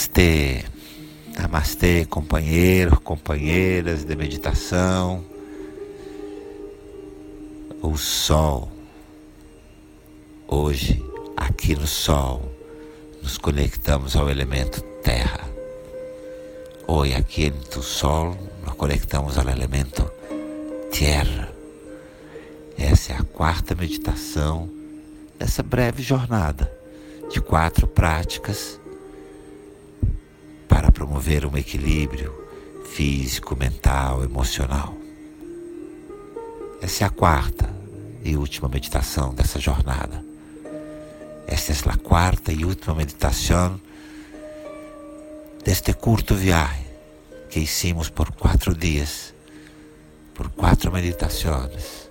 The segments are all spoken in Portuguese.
Namastê, Namastê, companheiros, companheiras de meditação. O sol, hoje, aqui no sol, nos conectamos ao elemento terra. Hoje, aqui no sol, nos conectamos ao elemento terra. Essa é a quarta meditação dessa breve jornada de quatro práticas promover um equilíbrio físico, mental, emocional. Essa é a quarta e última meditação dessa jornada. Esta é a quarta e última meditação deste curto viagem que hicimos por quatro dias, por quatro meditações,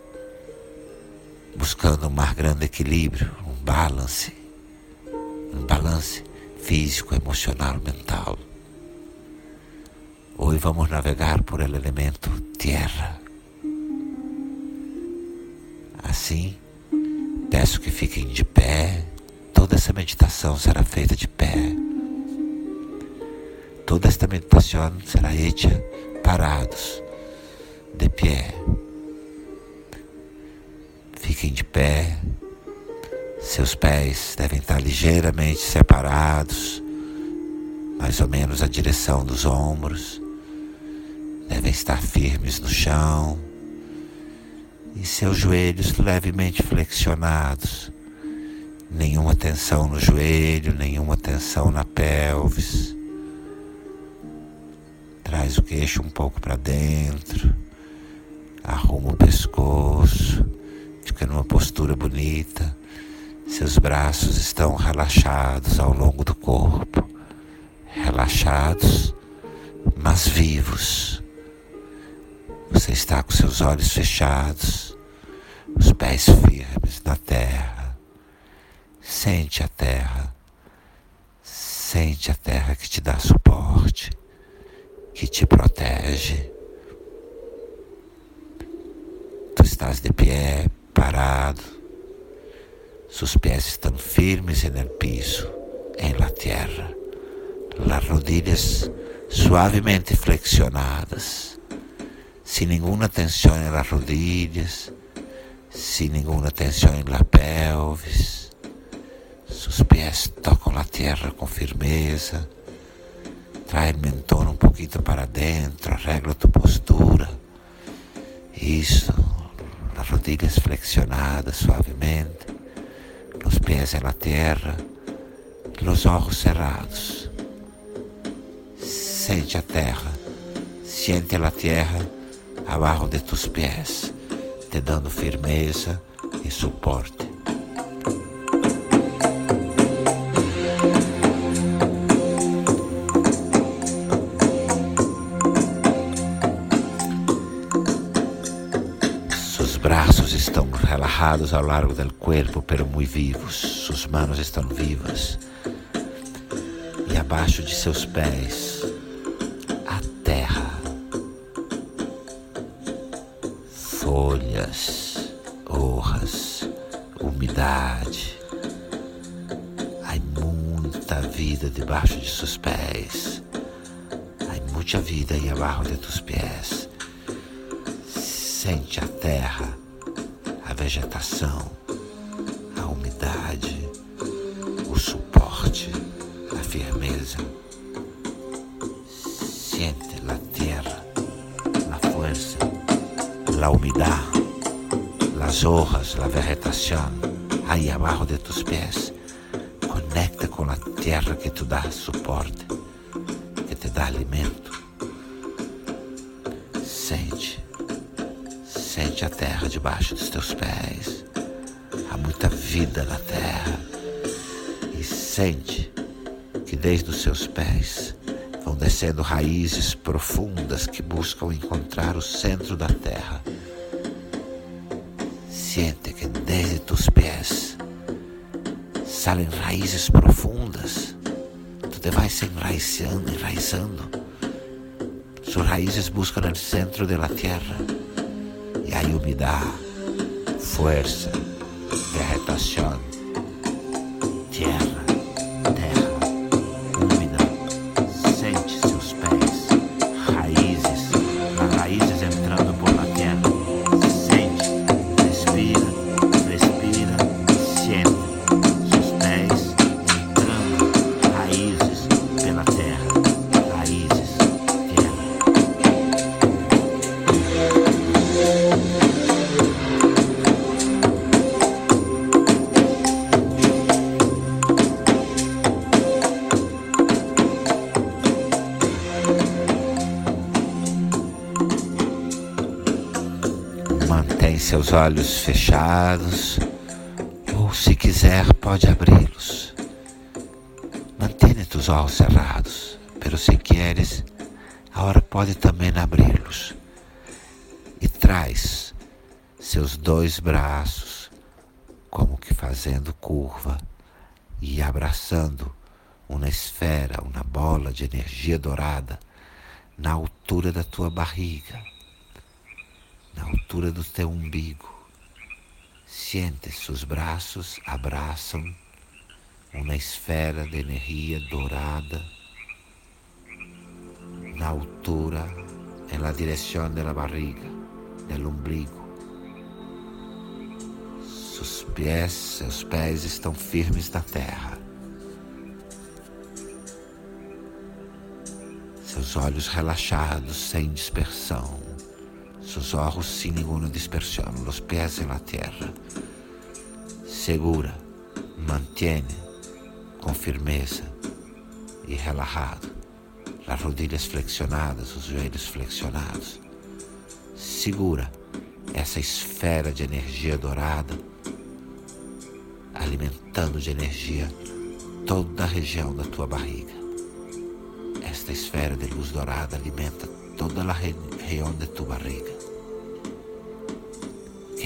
buscando um mais grande equilíbrio, um balance, um balance físico, emocional, mental. Hoje vamos navegar por el elemento terra. Assim, peço que fiquem de pé. Toda essa meditação será feita de pé. Toda esta meditação será feita parados, de pé. Fiquem de pé. Seus pés devem estar ligeiramente separados, mais ou menos a direção dos ombros devem estar firmes no chão e seus joelhos levemente flexionados. Nenhuma tensão no joelho, nenhuma tensão na pelvis. Traz o queixo um pouco para dentro, arruma o pescoço, fica numa postura bonita. Seus braços estão relaxados ao longo do corpo, relaxados, mas vivos. Você está com seus olhos fechados, os pés firmes na terra. Sente a terra. Sente a terra que te dá suporte, que te protege. Tu estás de pé, parado. Seus pés estão firmes no piso, em la tierra. Las rodillas suavemente flexionadas sin ninguna tensión en las rodillas, sin ninguna tensión en la pelvis. Sus pies tocan la tierra con firmeza. Trae el mentón un poquito para adentro, arregla tu postura. Isso, las rodillas flexionadas suavemente, los pies en la tierra, los ojos cerrados. Sente a terra, siente a terra abaixo de tus pés, te dando firmeza e suporte. Seus braços estão relajados ao largo do corpo, pero muito vivos. Suas mãos estão vivas. E abaixo de seus pés folhas, hojas, umidade. Há muita vida debaixo de seus pés. Há muita vida aí abaixo de tus pés. Sente a terra, a vegetação, las hojas, la vegetación ahí abajo de tus pies. Conecta com a terra que te dá suporte, que te dá alimento. Sente, sente a terra debaixo dos teus pés. Há muita vida na terra. E sente que desde os seus pés vão descendo raízes profundas que buscam encontrar o centro da terra. Siente que desde tus pés salen raízes profundas. Tu te vais enraizando, enraizando. Sus raízes buscan el centro de la tierra y hay fuerza, vegetación, seus olhos fechados, ou se quiser, pode abri-los. Mantenha tus olhos cerrados, pero se queres, agora pode também abri-los. E traz seus dois braços, como que fazendo curva e abraçando uma esfera, uma bola de energia dourada na altura da tua barriga, na altura do teu umbigo. Siente, seus braços abraçam uma esfera de energia dourada na altura, na direção da barriga, do umbigo. Seus pés, seus pés estão firmes na terra. Seus olhos relaxados, sem dispersão. Seus olhos sem nenhuma dispersão. Os pés na terra. Segura, mantém com firmeza e relajado. As rodilhas flexionadas, os joelhos flexionados. Segura essa esfera de energia dourada, alimentando de energia toda a região da tua barriga. Esta esfera de luz dourada alimenta toda a região de tua barriga.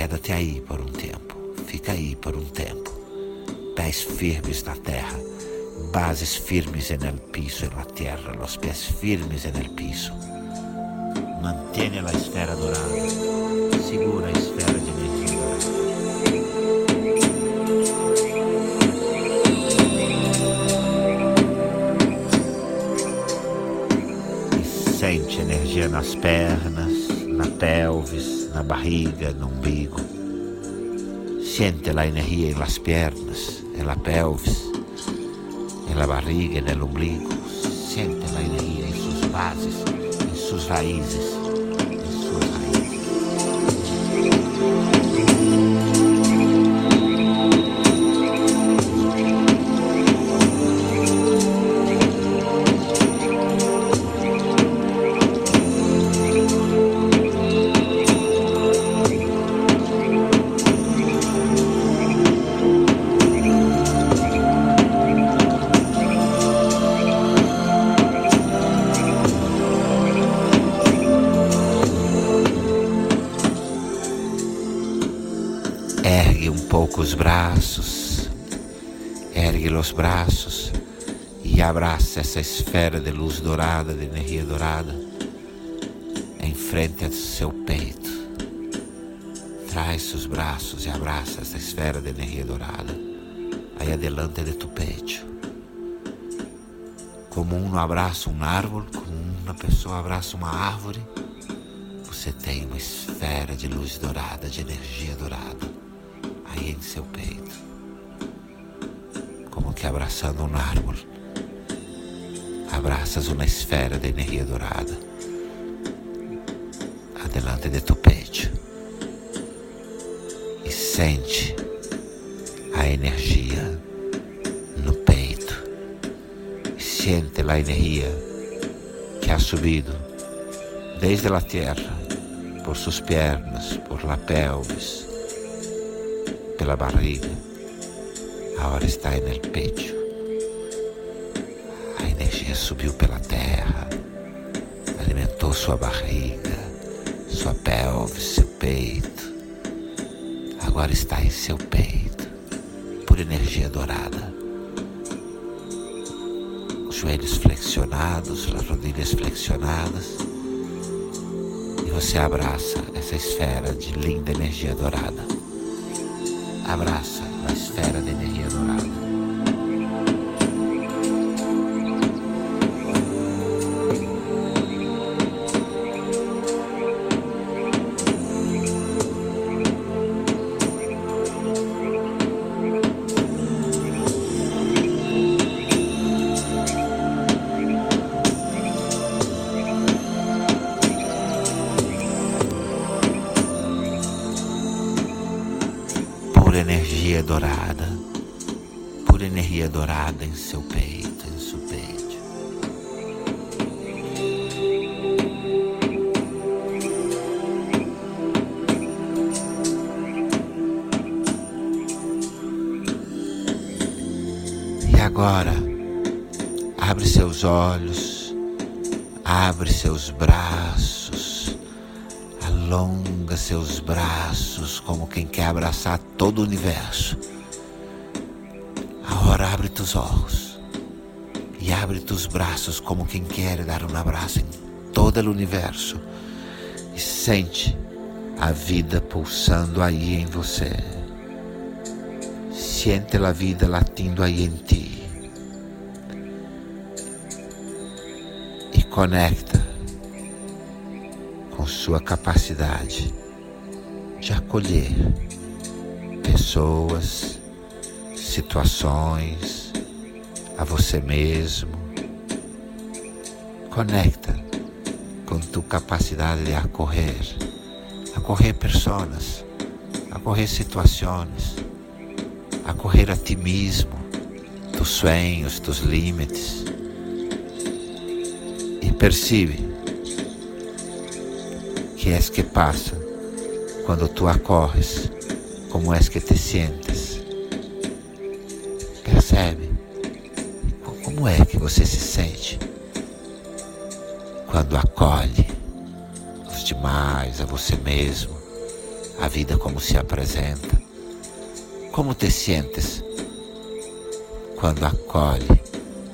Quédate aí por um tempo, fica aí por um tempo. Pés firmes na terra, bases firmes no piso, na terra, os pés firmes no piso. Mantenha a esfera dourada, segura a esfera de energia. Sente energia nas pernas, na pelvis, na barriga, no umbigo. Siente a energia nas pernas, na pelvis, na barriga, no umbigo. Siente a energia em suas bases, em suas raízes, ergue os braços e abraça essa esfera de luz dourada, de energia dourada, em frente ao seu peito. Traz os braços e abraça essa esfera de energia dourada aí adelante de tu peito. Como um abraça um árvore, como uma pessoa abraça uma árvore, você tem uma esfera de luz dourada, de energia dourada aí em seu peito, que abraçando um árvore, abraças uma esfera de energia dourada, adelante de tu peito, e sente a energia no peito, sente a energia que ha subido desde a terra, por suas pernas, por la pelvis, pela barriga, agora está no peito. A energia subiu pela terra, alimentou sua barriga, sua pelve, seu peito. Agora está em seu peito, por energia dourada. Os joelhos flexionados, as rodilhas flexionadas. E você abraça essa esfera de linda energia dourada abraça a esfera de energia dourada em seu peito, em seu peito. E agora, abre seus olhos, abre seus braços, alonga seus braços como quem quer abraçar todo o universo Agora abre teus olhos e abre teus braços como quem quer dar um abraço em todo o universo e sente a vida pulsando aí em você. Siente a vida latindo aí em ti. E conecta com sua capacidade de acolher pessoas, situações, a você mesmo. Conecta com tua capacidade de acorrer, acorrer pessoas, acorrer situações, acorrer a ti mesmo, tus sonhos, tus limites. E percebe que é que passa quando tu acorres, como é que te sientes. Percebe como é que você se sente quando acolhe os demais, a você mesmo, a vida como se apresenta. Como te sientes quando acolhe,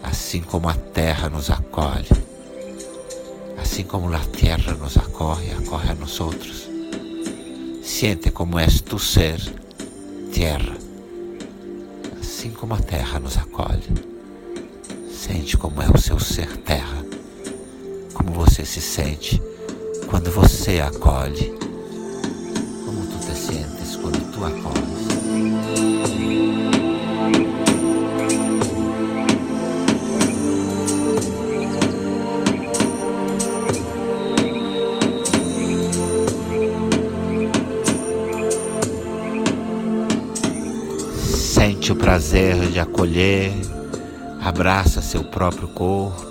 assim como a terra nos acolhe, assim como a terra nos acolhe, acolhe a nós outros? Siente como és tu ser, terra, assim como a terra nos acolhe. Sente como é o seu ser terra como você se sente quando você acolhe. Como tu te sentes Sente o prazer de acolher, abraça seu próprio corpo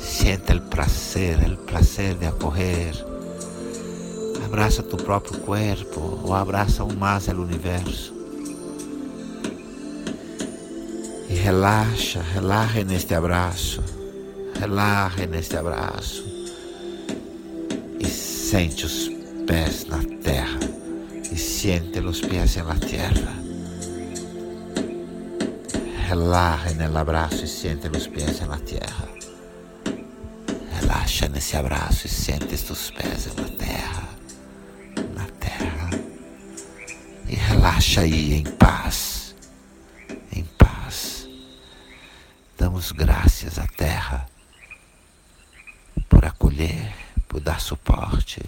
Siente el placer, el placer de acoger. Abraza tu propio cuerpo o abraza aún más el universo. E relaxa, relaxa neste abraço, relaxa neste abraço e sente os pés na terra e sente os pés na terra. Relaxa no abraço e sente os pés na terra. Relaxa nesse abraço e sente os pés na terra, na terra. E relaxa aí em paz, em paz. Damos graças à terra por acolher, por dar suporte.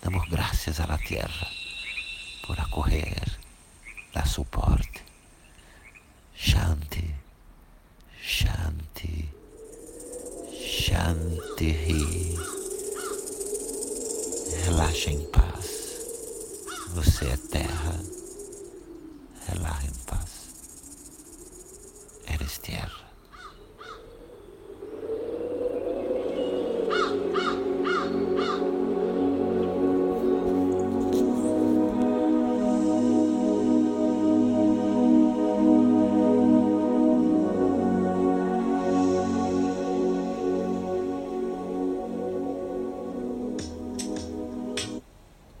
Damos graças à terra por acolher, dar suporte. Shanti, Shanti. Shanti. Relaxa em paz. Você é terra. Relaxa em paz. Eres terra.